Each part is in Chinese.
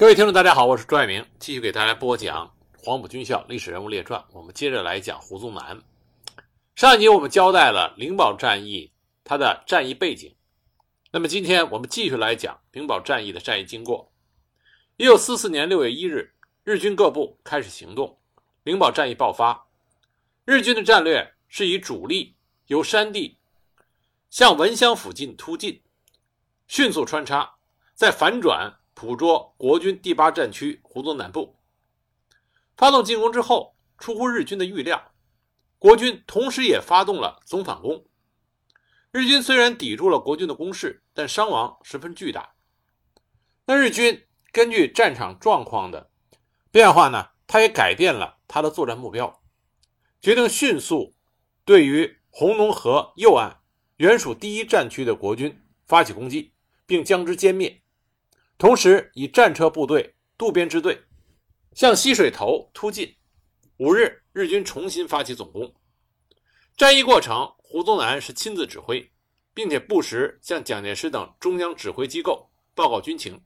各位听众，大家好，我是朱爱明，继续给大家播讲黄埔军校历史人物列传。我们接着来讲胡宗南。上一集我们交代了灵宝战役它的战役背景，那么今天我们继续来讲灵宝战役的战役经过。一九四四年六月一日，日军各部开始行动，灵宝战役爆发。日军的战略是以主力由山地向文乡附近突进，迅速穿插，再反转。捕捉国军第八战区胡宗南部，发动进攻之后，出乎日军的预料，国军同时也发动了总反攻。日军虽然抵住了国军的攻势，但伤亡十分巨大。那日军根据战场状况的变化呢，他也改变了他的作战目标，决定迅速对于红农河右岸原属第一战区的国军发起攻击，并将之歼灭。同时，以战车部队渡边支队向西水头突进。五日，日军重新发起总攻。战役过程，胡宗南是亲自指挥，并且不时向蒋介石等中央指挥机构报告军情。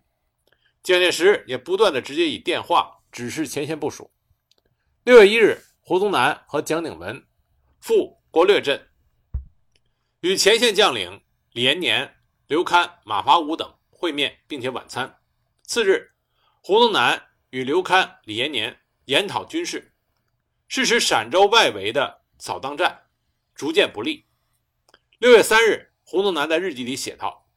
蒋介石也不断的直接以电话指示前线部署。六月一日，胡宗南和蒋鼎文赴国略镇，与前线将领李延年、刘戡、马华武等。会面并且晚餐。次日，胡宗南与刘戡、李延年研讨军事，是使陕州外围的扫荡战逐渐不利。六月三日，胡宗南在日记里写道：“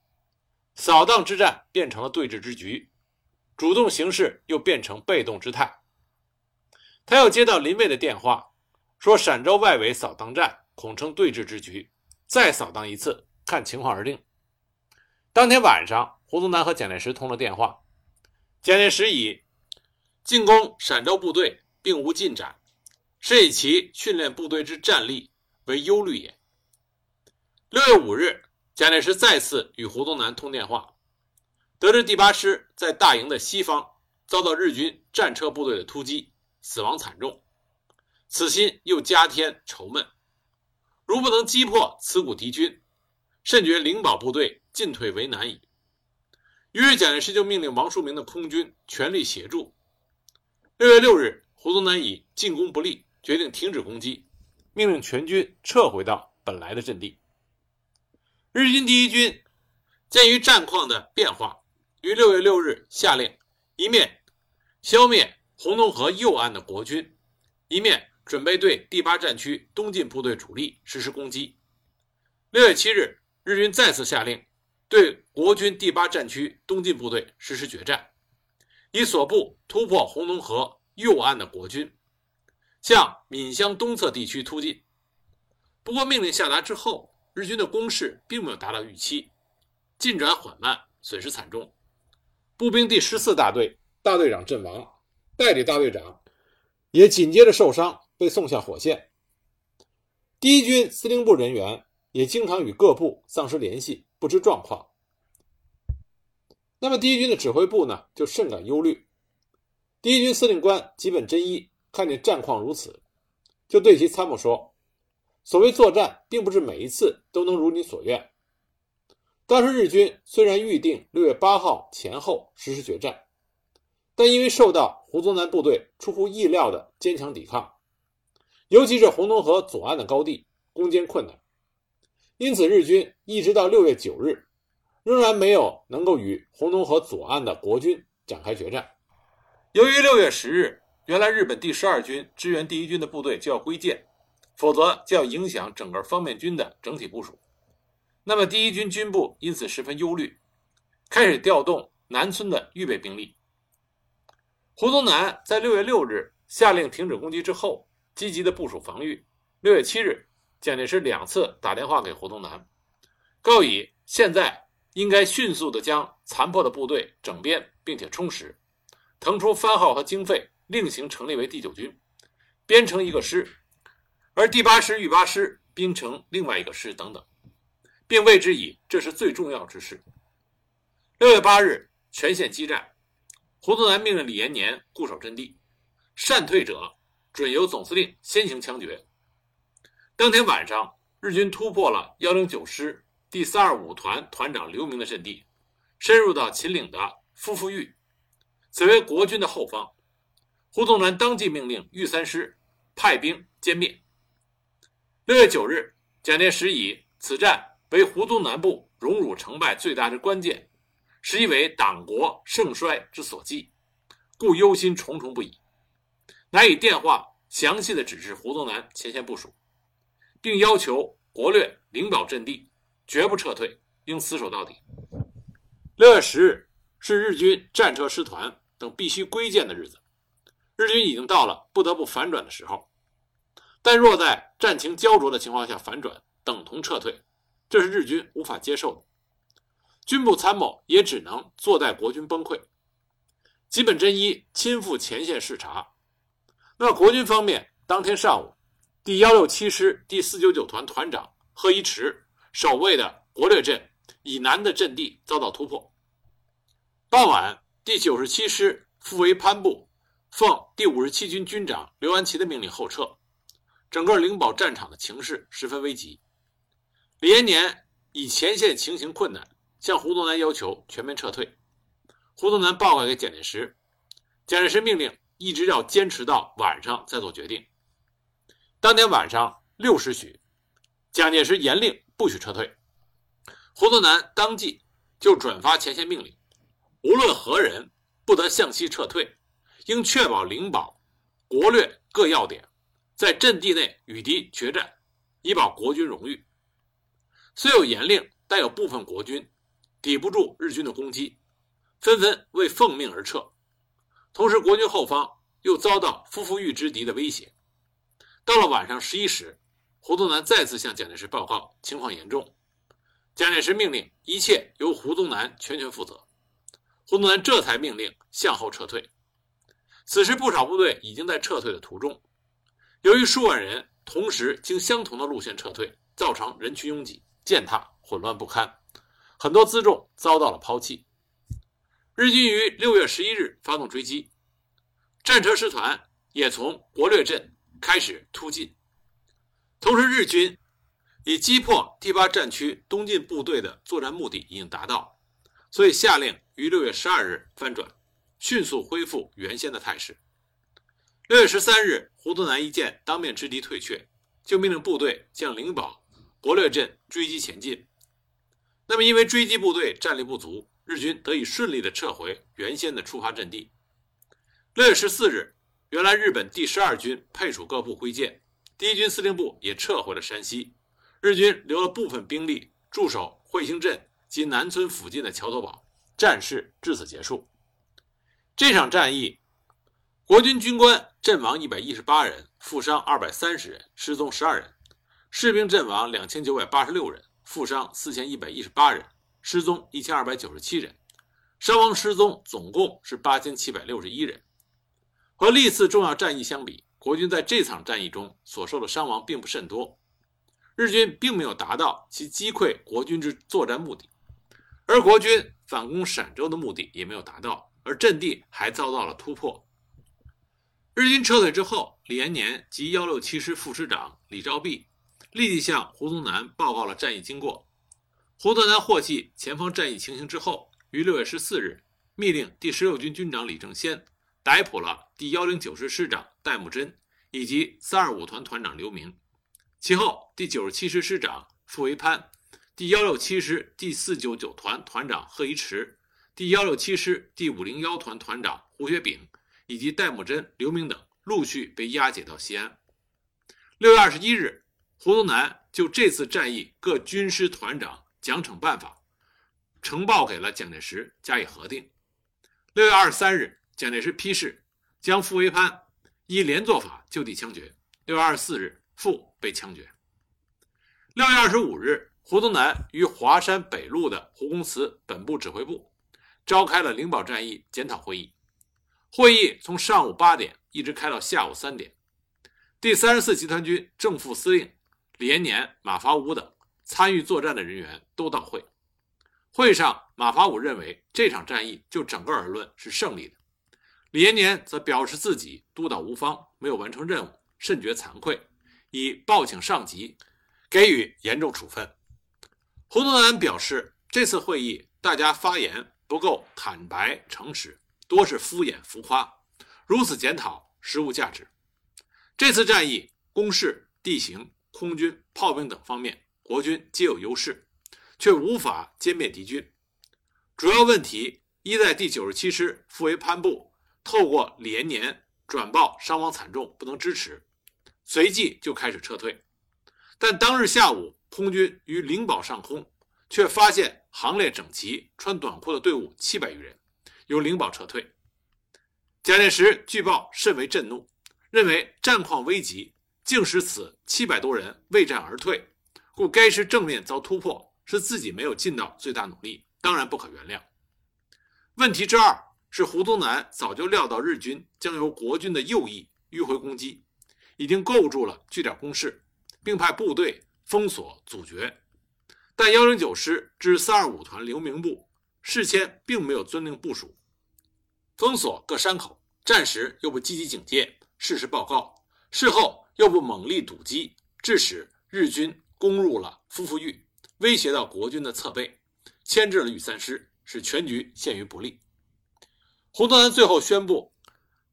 扫荡之战变成了对峙之局，主动形势又变成被动之态。”他又接到林蔚的电话，说陕州外围扫荡战恐成对峙之局，再扫荡一次，看情况而定。当天晚上。胡宗南和蒋介石通了电话，蒋介石以进攻陕州部队并无进展，是以其训练部队之战力为忧虑也。六月五日，蒋介石再次与胡宗南通电话，得知第八师在大营的西方遭到日军战车部队的突击，死亡惨重，此心又加添愁闷。如不能击破此股敌军，甚觉灵宝部队进退为难矣。于是，蒋介石就命令王叔明的空军全力协助。六月六日，胡宗南以进攻不利，决定停止攻击，命令全军撤回到本来的阵地。日军第一军鉴于战况的变化，于六月六日下令一面消灭红洞河右岸的国军，一面准备对第八战区东进部队主力实施攻击。六月七日，日军再次下令。对国军第八战区东进部队实施决战，以所部突破红龙河右岸的国军，向闽湘东侧地区突进。不过，命令下达之后，日军的攻势并没有达到预期，进展缓慢，损失惨重。步兵第十四大队大队长阵亡，代理大队长也紧接着受伤，被送下火线。第一军司令部人员也经常与各部丧失联系。不知状况，那么第一军的指挥部呢，就甚感忧虑。第一军司令官吉本真一看见战况如此，就对其参谋说：“所谓作战，并不是每一次都能如你所愿。当时日军虽然预定六月八号前后实施决战，但因为受到胡宗南部队出乎意料的坚强抵抗，尤其是红东河左岸的高地，攻坚困难。”因此，日军一直到六月九日，仍然没有能够与红东河左岸的国军展开决战。由于六月十日，原来日本第十二军支援第一军的部队就要归建，否则就要影响整个方面军的整体部署。那么，第一军军部因此十分忧虑，开始调动南村的预备兵力。胡宗南在六月六日下令停止攻击之后，积极的部署防御。六月七日。蒋介石两次打电话给胡宗南，告以现在应该迅速地将残破的部队整编，并且充实，腾出番号和经费，另行成立为第九军，编成一个师，而第八师、豫八师编成另外一个师等等，并谓之以这是最重要之事。六月八日，全线激战，胡宗南命令李延年固守阵地，善退者准由总司令先行枪决。当天晚上，日军突破了幺零九师第三二五团团长刘明的阵地，深入到秦岭的夫妇峪，此为国军的后方。胡宗南当即命令御三师派兵歼灭。六月九日，蒋介石以此战为胡宗南部荣辱成败最大之关键，实以为党国盛衰之所寄，故忧心忡忡不已，乃以电话详细的指示胡宗南前线部署，并要求国略灵宝阵地绝不撤退，应死守到底。六月十日是日军战车师团等必须归建的日子。日军已经到了不得不反转的时候，但若在战情焦灼的情况下反转，等同撤退，这是日军无法接受的。军部参谋也只能坐待国军崩溃。吉本真一亲赴前线视察。那国军方面，当天上午，第幺六七师第四九九团团长贺一池守卫的国略镇以南的阵地遭到突破。傍晚，第九十七师傅维潘部。奉第五十七军军长刘安琪的命令后撤，整个灵宝战场的情势十分危急。李延年以前线情形困难，向胡宗南要求全面撤退。胡宗南报告给蒋介石，蒋介石命令一直要坚持到晚上再做决定。当天晚上六时许，蒋介石严令不许撤退。胡宗南当即就转发前线命令：无论何人，不得向西撤退。应确保灵宝、国略各要点，在阵地内与敌决战，以保国军荣誉。虽有严令，但有部分国军抵不住日军的攻击，纷纷为奉命而撤。同时，国军后方又遭到夫妇玉之敌的威胁。到了晚上十一时，胡宗南再次向蒋介石报告情况严重，蒋介石命令一切由胡宗南全权负责。胡宗南这才命令向后撤退。此时，不少部队已经在撤退的途中。由于数万人同时经相同的路线撤退，造成人群拥挤、践踏、混乱不堪，很多辎重遭到了抛弃。日军于六月十一日发动追击，战车师团也从国略镇开始突进。同时，日军以击破第八战区东进部队的作战目的已经达到，所以下令于六月十二日翻转。迅速恢复原先的态势。六月十三日，胡宗南一见当面之敌退却，就命令部队向灵宝、博略镇追击前进。那么，因为追击部队战力不足，日军得以顺利地撤回原先的出发阵地。六月十四日，原来日本第十二军配属各部归建，第一军司令部也撤回了山西，日军留了部分兵力驻守惠兴镇及南村附近的桥头堡，战事至此结束。这场战役，国军军官阵亡一百一十八人，负伤二百三十人，失踪十二人；士兵阵亡两千九百八十六人，负伤四千一百一十八人，失踪一千二百九十七人，伤亡失踪总共是八千七百六十一人。和历次重要战役相比，国军在这场战役中所受的伤亡并不甚多，日军并没有达到其击溃国军之作战目的，而国军反攻陕州的目的也没有达到。而阵地还遭到了突破。日军撤退之后，李延年及幺六七师副师长李兆弼立即向胡宗南报告了战役经过。胡宗南获悉前方战役情形之后，于六月十四日密令第十六军军长李正先逮捕了第幺零九师师长戴木真以及三二五团团长刘明。其后，第九十七师师长傅维潘、第幺六七师第四九九团团长贺一池。第幺六七师第五零幺团团长胡学炳以及戴木真、刘明等陆续被押解到西安。六月二十一日，胡宗南就这次战役各军师团长奖惩办法呈报给了蒋介石加以核定。六月二十三日，蒋介石批示将傅维藩依连坐法就地枪决。六月二十四日，傅被枪决。六月二十五日，胡宗南于华山北路的胡公祠本部指挥部。召开了灵宝战役检讨会议，会议从上午八点一直开到下午三点。第三十四集团军正副司令李延年、马法五等参与作战的人员都到会。会上，马法五认为这场战役就整个而论是胜利的，李延年则表示自己督导无方，没有完成任务，甚觉惭愧，已报请上级给予严重处分。胡宗南表示，这次会议大家发言。不够坦白诚实，多是敷衍浮夸，如此检讨实无价值。这次战役，攻势、地形、空军、炮兵等方面，国军皆有优势，却无法歼灭敌军。主要问题一在第九十七师傅维潘部透过连年转报伤亡惨重，不能支持，随即就开始撤退。但当日下午，空军于灵宝上空却发现行列整齐、穿短裤的队伍七百余人，由灵宝撤退。蒋介石据报甚为震怒，认为战况危急，竟使此七百多人为战而退，故该师正面遭突破，是自己没有尽到最大努力，当然不可原谅。问题之二是胡宗南早就料到日军将由国军的右翼迂回攻击，已经构筑了据点工事，并派部队封锁阻绝。但幺零九师之三二五团刘明部事先并没有遵令部署，封锁各山口，战时又不积极警戒，事实报告，事后又不猛力堵击，致使日军攻入了夫妇峪，威胁到国军的侧背，牵制了豫三师。使全局陷于不利。胡宗南最后宣布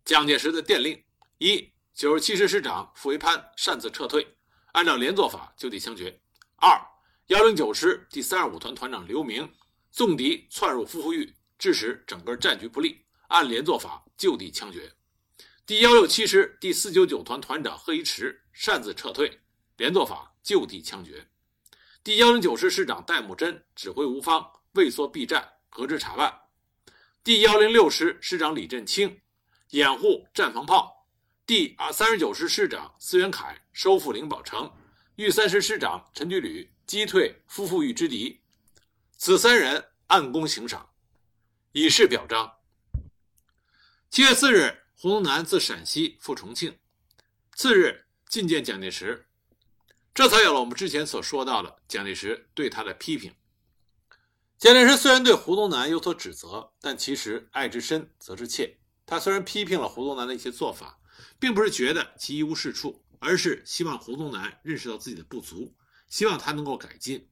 蒋介石的电令：一、九十七师师长傅维潘擅自撤退，按照连坐法就地枪决；二、幺零九师第三二五团团长刘明纵敌窜入夫妇峪，致使整个战局不利，按连坐法就地枪决；第幺六七师第四九九团团长贺一池擅自撤退，连坐法就地枪决；第幺零九师师长戴木真指挥吴方畏缩避战。革职查办，第幺零六师师长李振清掩护战防炮，第啊三十九师师长司元凯收复灵宝城，豫三师师长陈居履击退夫妇峪之敌，此三人按功行赏，以示表彰。七月四日，胡宗南自陕西赴重庆，次日觐见蒋介石，这才有了我们之前所说到的蒋介石对他的批评。蒋介石虽然对胡宗南有所指责，但其实爱之深，责之切。他虽然批评了胡宗南的一些做法，并不是觉得其一无是处，而是希望胡宗南认识到自己的不足，希望他能够改进。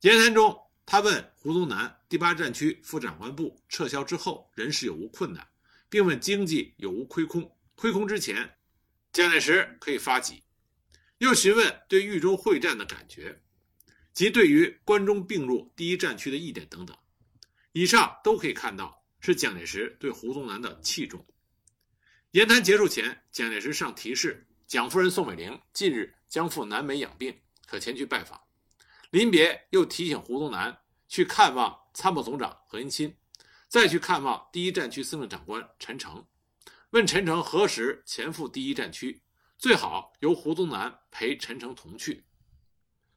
言谈中，他问胡宗南第八战区副长官部撤销之后，人事有无困难，并问经济有无亏空。亏空之前，蒋介石可以发急。又询问对豫州会战的感觉。及对于关中并入第一战区的意见等等，以上都可以看到是蒋介石对胡宗南的器重。言谈结束前，蒋介石上提示蒋夫人宋美龄近日将赴南美养病，可前去拜访。临别又提醒胡宗南去看望参谋总长何应钦，再去看望第一战区司令长官陈诚，问陈诚何时前赴第一战区，最好由胡宗南陪陈诚同去。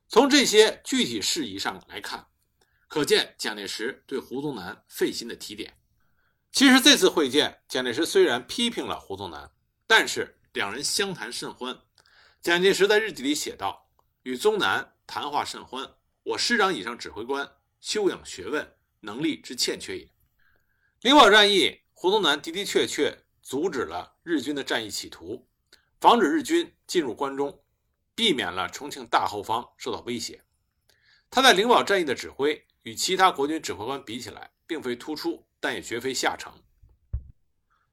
从这些具体事宜上来看，可见蒋介石对胡宗南费心的提点。其实这次会见，蒋介石虽然批评了胡宗南，但是两人相谈甚欢。蒋介石在日记里写道：“与宗南谈话甚欢，我师长以上指挥官修养学问能力之欠缺也。”灵宝战役，胡宗南的的确确阻止了日军的战役企图，防止日军进入关中。避免了重庆大后方受到威胁。他在灵宝战役的指挥与其他国军指挥官比起来，并非突出，但也绝非下乘。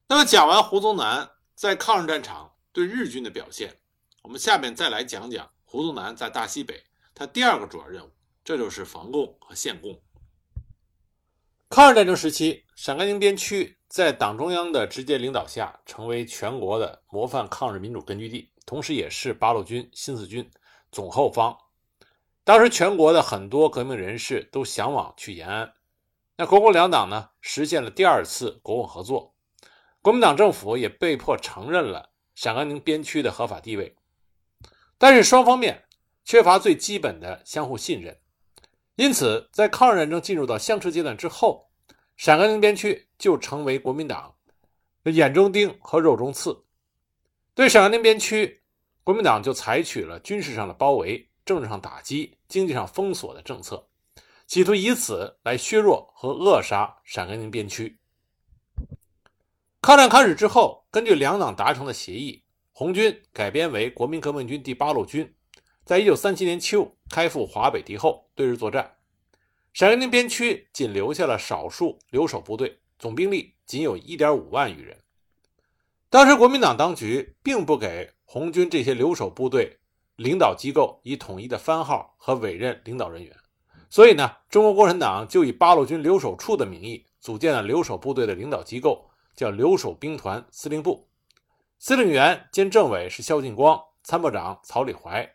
那么讲完胡宗南在抗日战场对日军的表现，我们下面再来讲讲胡宗南在大西北他第二个主要任务，这就是防共和限共。抗日战争时期，陕甘宁边区在党中央的直接领导下，成为全国的模范抗日民主根据地。同时，也是八路军新四军总后方。当时，全国的很多革命人士都向往去延安。那国共两党呢，实现了第二次国共合作。国民党政府也被迫承认了陕甘宁边区的合法地位。但是，双方面缺乏最基本的相互信任。因此，在抗日战争进入到相持阶段之后，陕甘宁边区就成为国民党的眼中钉和肉中刺。对陕甘宁边区，国民党就采取了军事上的包围、政治上打击、经济上封锁的政策，企图以此来削弱和扼杀陕甘宁边区。抗战开始之后，根据两党达成的协议，红军改编为国民革命军第八路军，在一九三七年秋开赴华北敌后，对日作战。陕甘宁边区仅留下了少数留守部队，总兵力仅有一点五万余人。当时国民党当局并不给红军这些留守部队领导机构以统一的番号和委任领导人员，所以呢，中国共产党就以八路军留守处的名义组建了留守部队的领导机构，叫留守兵团司令部，司令员兼政委是萧劲光，参谋长曹礼怀，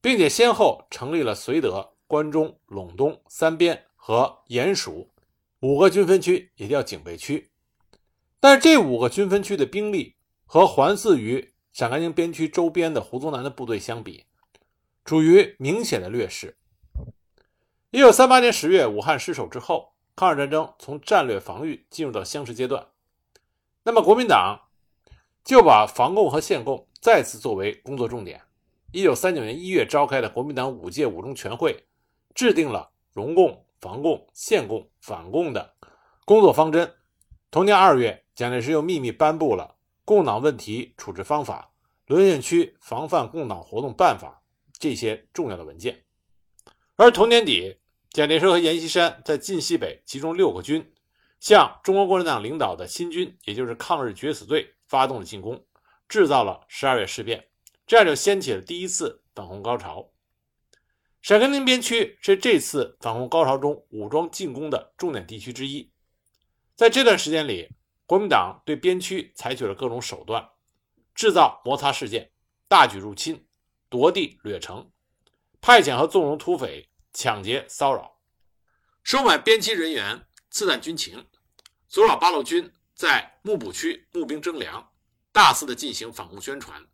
并且先后成立了绥德、关中、陇东、三边和鼹属五个军分区，也叫警备区。但是这五个军分区的兵力和环伺于陕甘宁边区周边的胡宗南的部队相比，处于明显的劣势。一九三八年十月，武汉失守之后，抗日战争从战略防御进入到相持阶段。那么国民党就把防共和献共再次作为工作重点。一九三九年一月召开的国民党五届五中全会，制定了容共、防共、献共、反共的工作方针。同年二月。蒋介石又秘密颁布了《共党问题处置方法》《沦陷区防范共党活动办法》这些重要的文件。而同年底，蒋介石和阎锡山在晋西北集中六个军，向中国共产党领导的新军，也就是抗日决死队发动了进攻，制造了十二月事变，这样就掀起了第一次反攻高潮。陕甘宁边区是这次反攻高潮中武装进攻的重点地区之一，在这段时间里。国民党对边区采取了各种手段，制造摩擦事件，大举入侵，夺地掠城，派遣和纵容土匪抢劫骚扰，收买边区人员，刺探军情，阻扰八路军在幕补区募兵征粮，大肆的进行反共宣传。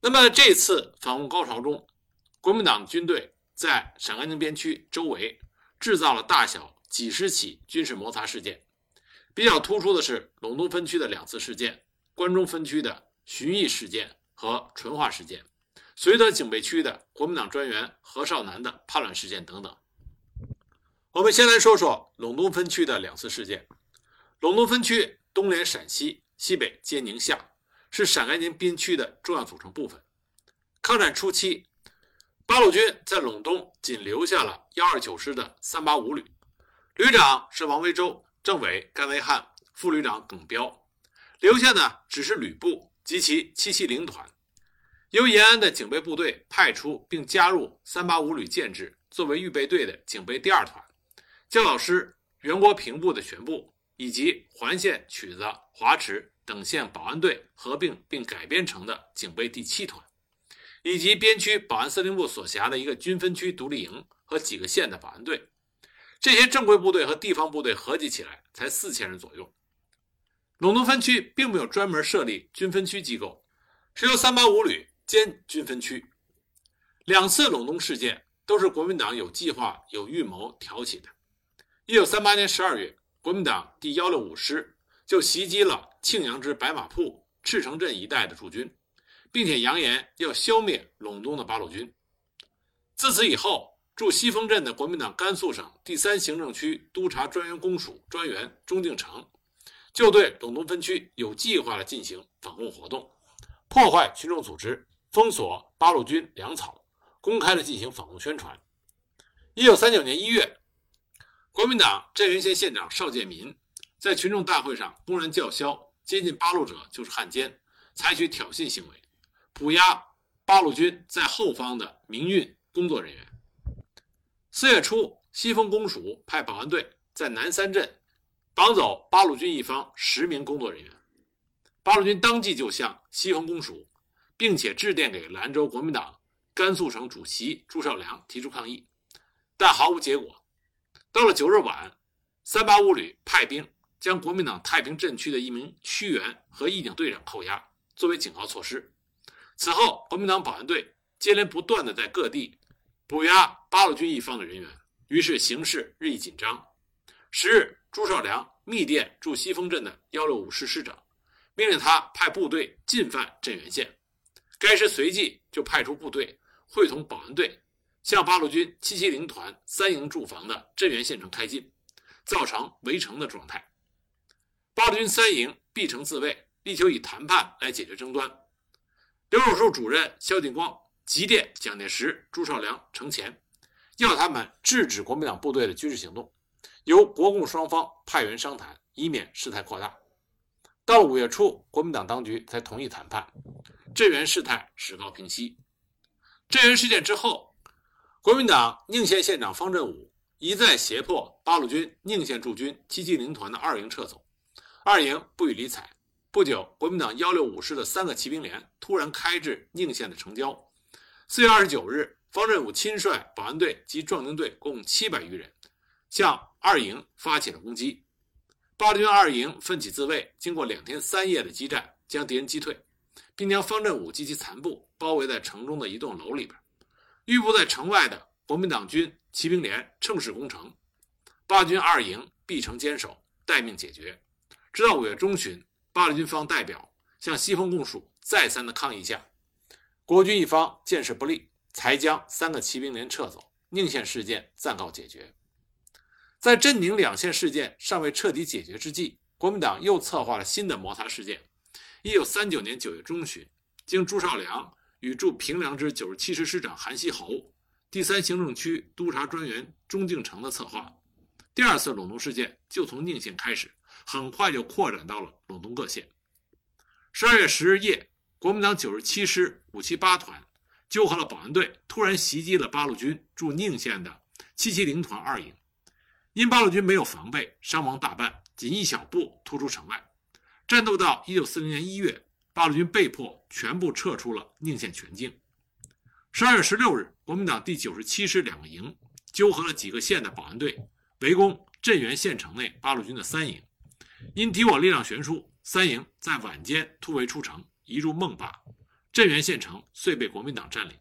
那么这次反共高潮中，国民党军队在陕甘宁边区周围制造了大小几十起军事摩擦事件。比较突出的是陇东分区的两次事件，关中分区的寻衅事件和淳化事件，绥德警备区的国民党专员何少南的叛乱事件等等。我们先来说说陇东分区的两次事件。陇东分区东连陕西，西北接宁夏，是陕甘宁边区的重要组成部分。抗战初期，八路军在陇东仅留下了幺二九师的三八五旅，旅长是王维洲。政委甘维汉、副旅长耿彪，留下的只是旅部及其七七零团，由延安的警备部队派出并加入三八五旅建制，作为预备队的警备第二团，教导师袁国平部的全部，以及环县、曲子、华池等县保安队合并并改编成的警备第七团，以及边区保安司令部所辖的一个军分区独立营和几个县的保安队。这些正规部队和地方部队合计起来才四千人左右。陇东分区并没有专门设立军分区机构，是由三八五旅兼军分区。两次陇东事件都是国民党有计划、有预谋挑起的。一九三八年十二月，国民党第幺六五师就袭击了庆阳之白马铺、赤城镇一带的驻军，并且扬言要消灭陇东的八路军。自此以后。驻西丰镇的国民党甘肃省第三行政区督察专员公署专员钟敬成，就对陇东分区有计划地进行反共活动，破坏群众组织，封锁八路军粮草，公开地进行反共宣传。一九三九年一月，国民党镇原县县长邵建民在群众大会上公然叫嚣，接近八路者就是汉奸，采取挑衅行为，捕押八路军在后方的民运工作人员。四月初，西丰公署派保安队在南三镇绑走八路军一方十名工作人员，八路军当即就向西丰公署，并且致电给兰州国民党甘肃省主席朱绍良提出抗议，但毫无结果。到了九日晚，三八五旅派兵将国民党太平镇区的一名区员和一警队长扣押，作为警告措施。此后，国民党保安队接连不断的在各地。捕押八路军一方的人员，于是形势日益紧张。十日，朱绍良密电驻西丰镇的幺六五师师长，命令他派部队进犯镇原县。该师随即就派出部队，会同保安队，向八路军七七零团三营驻防的镇原县城开进，造成围城的状态。八路军三营闭城自卫，力求以谈判来解决争端。刘守树主任萧劲光。急电蒋介石、朱绍良程潜，要他们制止国民党部队的军事行动，由国共双方派员商谈，以免事态扩大。到五月初，国民党当局才同意谈判，镇原事态始告平息。镇原事件之后，国民党宁县县长方振武一再胁迫八路军宁县驻军七七零团的二营撤走，二营不予理睬。不久，国民党幺六五师的三个骑兵连突然开至宁县的城郊。四月二十九日，方振武亲率保安队及壮丁队共七百余人，向二营发起了攻击。八路军二营奋起自卫，经过两天三夜的激战，将敌人击退，并将方振武及其残部包围在城中的一栋楼里边。预布在城外的国民党军骑兵连乘势攻城，八军二营闭城坚守，待命解决。直到五月中旬，八路军方代表向西方共署再三的抗议下，国军一方见势不利，才将三个骑兵连撤走，宁县事件暂告解决。在镇宁两县事件尚未彻底解决之际，国民党又策划了新的摩擦事件。一九三九年九月中旬，经朱绍良与驻平凉之九十七师师长韩锡侯、第三行政区督察专员钟敬诚的策划，第二次陇东事件就从宁县开始，很快就扩展到了陇东各县。十二月十日夜，国民党九十七师五七八团纠合了保安队，突然袭击了八路军驻宁县的七七零团二营。因八路军没有防备，伤亡大半，仅一小部突出城外。战斗到一九四零年一月，八路军被迫全部撤出了宁县全境。十二月十六日，国民党第九十七师两个营纠合了几个县的保安队，围攻镇原县城内八路军的三营。因敌我力量悬殊，三营在晚间突围出城，移入孟坝，镇原县城遂被国民党占领。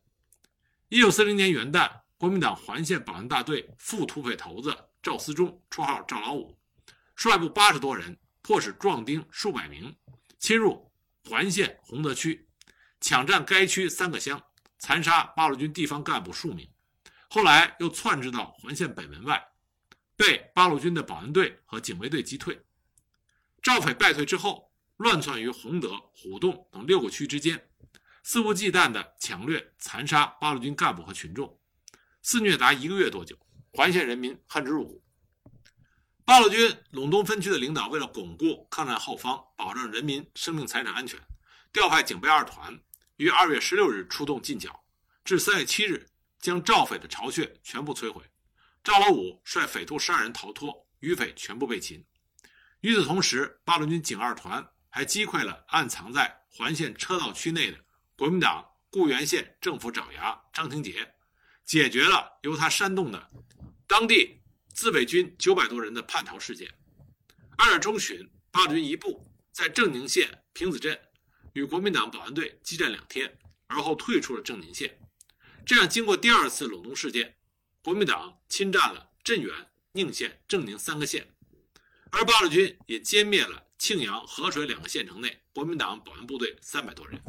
一九四零年元旦，国民党环县保安大队副土匪头子。赵思忠，绰号赵老五，率部八十多人，迫使壮丁数百名，侵入环县洪德区，抢占该区三个乡，残杀八路军地方干部数名。后来又窜至到环县北门外，被八路军的保安队和警卫队击退。赵匪败退之后，乱窜于洪德、虎洞等六个区之间，肆无忌惮地抢掠、残杀八路军干部和群众，肆虐达一个月多久。环县人民恨之入骨。八路军陇东分区的领导为了巩固抗战后方，保障人民生命财产安全，调派警备二团于二月十六日出动进剿，至三月七日将赵匪的巢穴全部摧毁。赵老五率匪徒十二人逃脱，余匪全部被擒。与此同时，八路军警二团还击溃了暗藏在环县车道区内的国民党固原县政府爪牙张廷杰，解决了由他煽动的。当地自卫军九百多人的叛逃事件。二月中旬，八路军一部在正宁县平子镇与国民党保安队激战两天，而后退出了正宁县。这样，经过第二次陇东事件，国民党侵占了镇远、宁县、正宁三个县，而八路军也歼灭了庆阳、河水两个县城内国民党保安部队三百多人。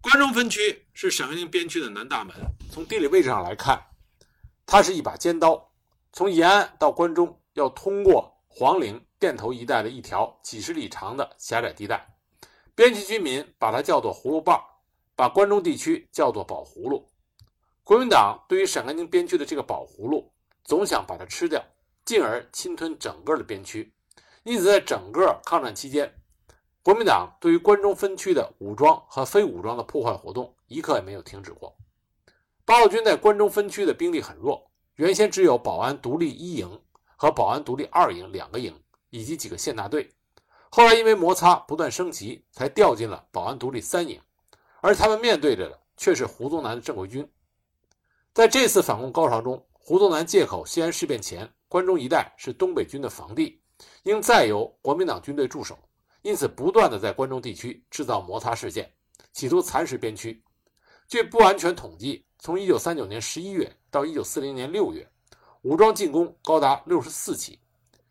关中分区是陕甘宁边区的南大门，从地理位置上来看。它是一把尖刀，从延安到关中要通过黄陵、店头一带的一条几十里长的狭窄地带，边区居民把它叫做“葫芦棒”，把关中地区叫做“宝葫芦”。国民党对于陕甘宁边区的这个“宝葫芦”，总想把它吃掉，进而侵吞整个的边区。因此，在整个抗战期间，国民党对于关中分区的武装和非武装的破坏活动一刻也没有停止过。八路军在关中分区的兵力很弱，原先只有保安独立一营和保安独立二营两个营，以及几个县大队。后来因为摩擦不断升级，才调进了保安独立三营，而他们面对着的却是胡宗南的正规军。在这次反攻高潮中，胡宗南借口西安事变前关中一带是东北军的防地，应再由国民党军队驻守，因此不断的在关中地区制造摩擦事件，企图蚕食边区。据不完全统计。从一九三九年十一月到一九四零年六月，武装进攻高达六十四起，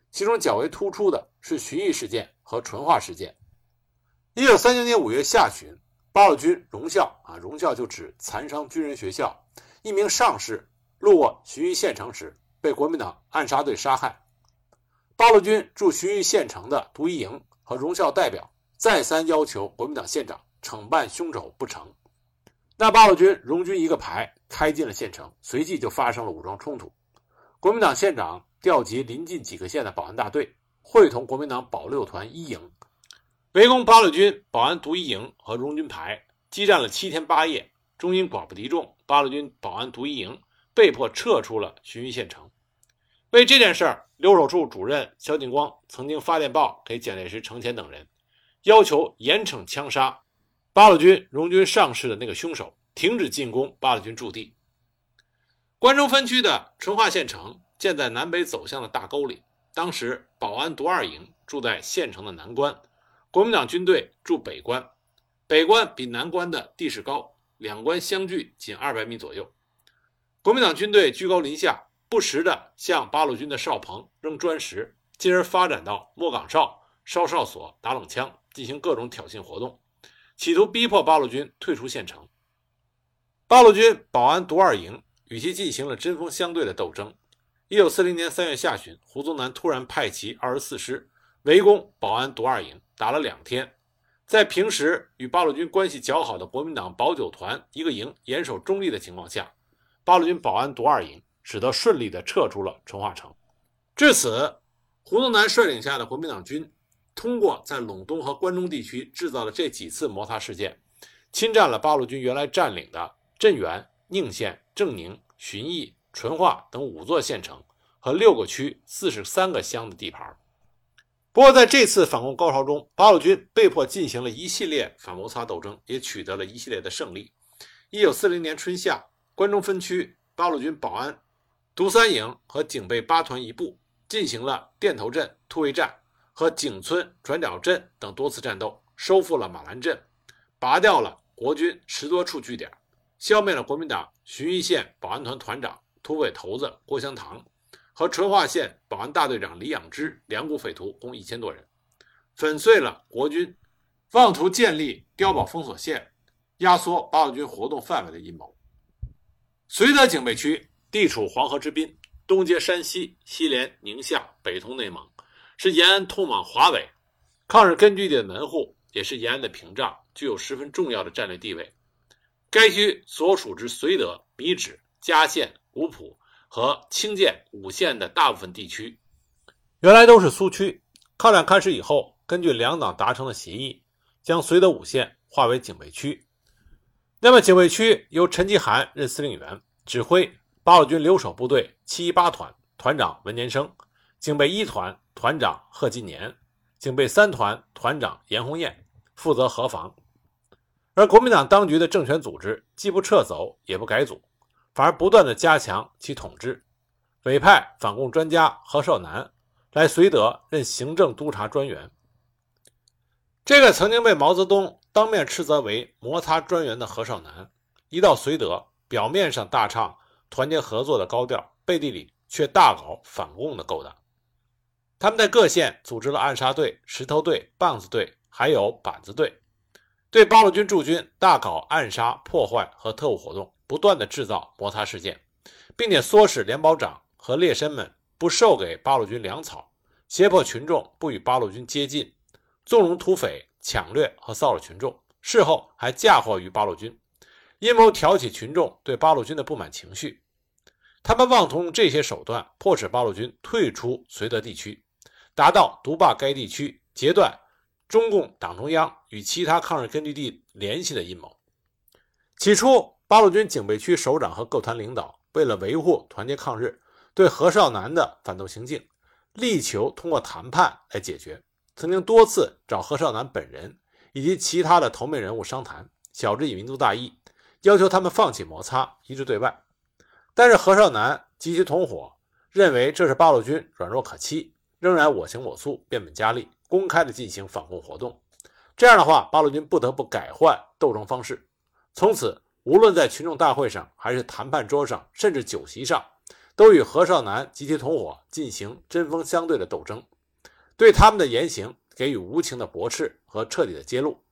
其中较为突出的是荀彧事件和淳化事件。一九三九年五月下旬，八路军荣校啊，荣校就指残伤军人学校，一名上士路过荀彧县城时，被国民党暗杀队杀害。八路军驻旬邑县城的独一营和荣校代表再三要求国民党县长惩办凶手不成。那八路军荣军一个排开进了县城，随即就发生了武装冲突。国民党县长调集临近几个县的保安大队，会同国民党保六团一营，围攻八路军保安独一营和荣军排，激战了七天八夜，终因寡不敌众，八路军保安独一营被迫撤出了旬邑县城。为这件事儿，留守处主任萧劲光曾经发电报给蒋介石、程潜等人，要求严惩枪杀八路军荣军上士的那个凶手，停止进攻八路军驻地。关中分区的淳化县城建在南北走向的大沟里。当时保安独二营住在县城的南关，国民党军队驻北关。北关比南关的地势高，两关相距仅二百米左右。国民党军队居高临下，不时地向八路军的哨棚扔砖石，进而发展到莫岗哨、烧哨所、打冷枪，进行各种挑衅活动，企图逼迫八路军退出县城。八路军保安独二营。与其进行了针锋相对的斗争。一九四零年三月下旬，胡宗南突然派其二十四师围攻保安独二营，打了两天。在平时与八路军关系较好的国民党保九团一个营严守中立的情况下，八路军保安独二营使得顺利地撤出了淳化城。至此，胡宗南率领下的国民党军通过在陇东和关中地区制造的这几次摩擦事件，侵占了八路军原来占领的镇原、宁县、正宁。旬邑、淳化等五座县城和六个区、四十三个乡的地盘。不过，在这次反攻高潮中，八路军被迫进行了一系列反摩擦斗争，也取得了一系列的胜利。一九四零年春夏，关中分区八路军保安独三营和警备八团一部进行了店头镇突围战和井村转角镇等多次战斗，收复了马兰镇，拔掉了国军十多处据点。消灭了国民党旬邑县保安团团长、土匪头子郭香堂和淳化县保安大队长李养之两股匪徒，共一千多人，粉碎了国军妄图建立碉堡封锁线、压缩八路军活动范围的阴谋。绥德警备区地处黄河之滨，东接山西，西连宁夏，北通内蒙，是延安通往华北抗日根据地的门户，也是延安的屏障，具有十分重要的战略地位。该区所属之绥德、米脂、嘉县、五浦和清涧五县的大部分地区，原来都是苏区。抗战开始以后，根据两党达成的协议，将绥德五县划为警备区。那么，警备区由陈继涵任司令员，指挥八路军留守部队七一八团，团长文年生；警备一团团长贺金年；警备三团团长严红艳，负责河防。而国民党当局的政权组织既不撤走，也不改组，反而不断的加强其统治，委派反共专家何绍南来绥德任行政督察专员。这个曾经被毛泽东当面斥责为摩擦专员的何绍南，一到绥德，表面上大唱团结合作的高调，背地里却大搞反共的勾当。他们在各县组织了暗杀队、石头队、棒子队，还有板子队。对八路军驻军大搞暗杀、破坏和特务活动，不断的制造摩擦事件，并且唆使联保长和劣绅们不授给八路军粮草，胁迫群众不与八路军接近，纵容土匪抢掠和骚扰群众，事后还嫁祸于八路军，阴谋挑起群众对八路军的不满情绪。他们妄图用这些手段迫使八路军退出绥德地区，达到独霸该地区、截断。中共党中央与其他抗日根据地联系的阴谋。起初，八路军警备区首长和各团领导为了维护团结抗日，对何绍南的反动行径，力求通过谈判来解决。曾经多次找何绍南本人以及其他的头面人物商谈，晓之以民族大义，要求他们放弃摩擦，一致对外。但是何绍南及其同伙认为这是八路军软弱可欺，仍然我行我素，变本加厉。公开的进行反共活动，这样的话，八路军不得不改换斗争方式。从此，无论在群众大会上，还是谈判桌上，甚至酒席上，都与何绍南及其同伙进行针锋相对的斗争，对他们的言行给予无情的驳斥和彻底的揭露。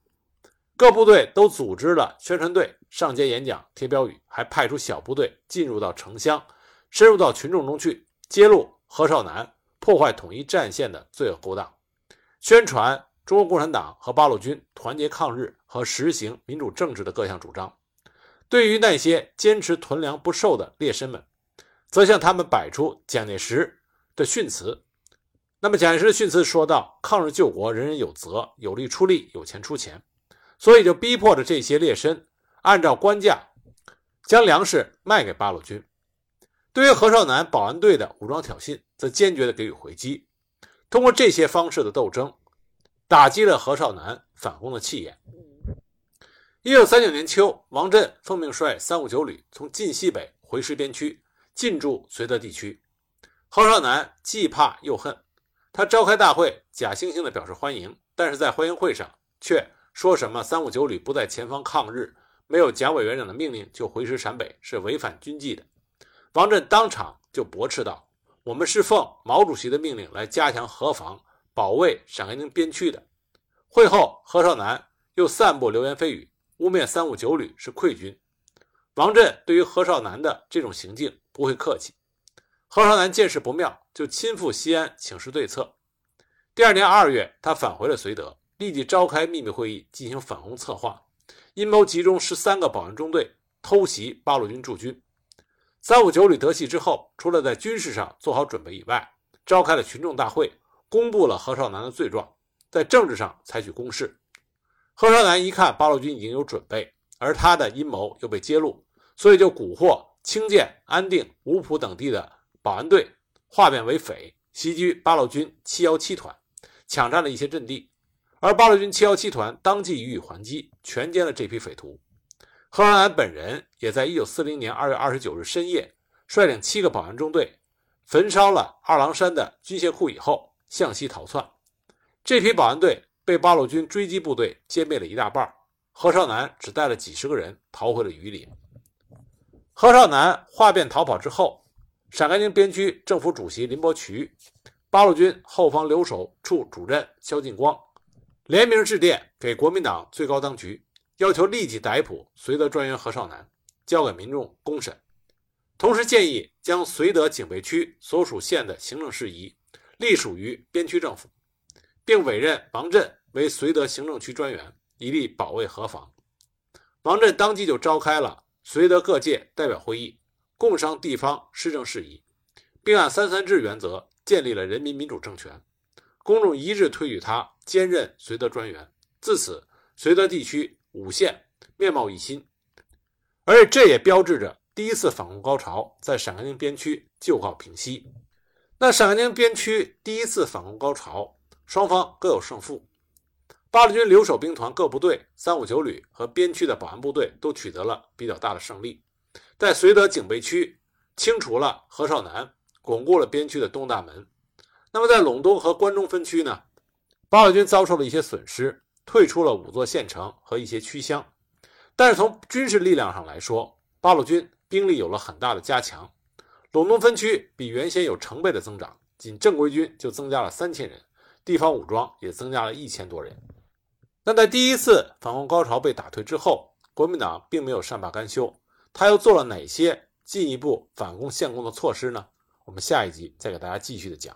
各部队都组织了宣传队上街演讲、贴标语，还派出小部队进入到城乡，深入到群众中去揭露何绍南破坏统一战线的罪恶勾当。宣传中国共产党和八路军团结抗日和实行民主政治的各项主张。对于那些坚持屯粮不售的劣绅们，则向他们摆出蒋介石的训词。那么蒋介石的训词说到：“抗日救国，人人有责，有力出力，有钱出钱。”所以就逼迫着这些劣绅按照官价将粮食卖给八路军。对于何少南保安队的武装挑衅，则坚决地给予回击。通过这些方式的斗争，打击了何少南反攻的气焰。一九三九年秋，王震奉命率三五九旅从晋西北回师边区，进驻绥德地区。何少南既怕又恨，他召开大会，假惺惺地表示欢迎，但是在欢迎会上却说什么三五九旅不在前方抗日，没有蒋委员长的命令就回师陕北是违反军纪的。王震当场就驳斥道：“我们是奉毛主席的命令来加强河防、保卫陕甘宁边区的。”会后，何少南又散布流言蜚语。污蔑三五九旅是溃军，王震对于何少南的这种行径不会客气。何少南见势不妙，就亲赴西安请示对策。第二年二月，他返回了绥德，立即召开秘密会议进行反攻策划，阴谋集中十三个保安中队偷袭八路军驻军。三五九旅得悉之后，除了在军事上做好准备以外，召开了群众大会，公布了何少南的罪状，在政治上采取攻势。何少南一看八路军已经有准备，而他的阴谋又被揭露，所以就蛊惑清涧、安定、五浦等地的保安队化变为匪，袭击八路军七幺七团，抢占了一些阵地。而八路军七幺七团当即予以还击，全歼了这批匪徒。何少南本人也在一九四零年二月二十九日深夜，率领七个保安中队，焚烧了二郎山的军械库以后，向西逃窜。这批保安队。被八路军追击部队歼灭了一大半，何少南只带了几十个人逃回了榆林。何少南化变逃跑之后，陕甘宁边区政府主席林伯渠、八路军后方留守处主任肖劲光联名致电给国民党最高当局，要求立即逮捕绥德专员何少南，交给民众公审，同时建议将绥德警备区所属县的行政事宜隶属于边区政府。并委任王震为绥德行政区专员，以利保卫河防。王震当即就召开了绥德各界代表会议，共商地方施政事宜，并按三三制原则建立了人民民主政权。公众一致推举他兼任绥德专员。自此，绥德地区五县面貌一新，而这也标志着第一次反攻高潮在陕甘宁边区就告平息。那陕甘宁边区第一次反攻高潮。双方各有胜负，八路军留守兵团各部队、三五九旅和边区的保安部队都取得了比较大的胜利，在绥德警备区清除了何少南，巩固了边区的东大门。那么在陇东和关中分区呢，八路军遭受了一些损失，退出了五座县城和一些区乡。但是从军事力量上来说，八路军兵力有了很大的加强，陇东分区比原先有成倍的增长，仅正规军就增加了三千人。地方武装也增加了一千多人。那在第一次反攻高潮被打退之后，国民党并没有善罢甘休，他又做了哪些进一步反攻献攻的措施呢？我们下一集再给大家继续的讲。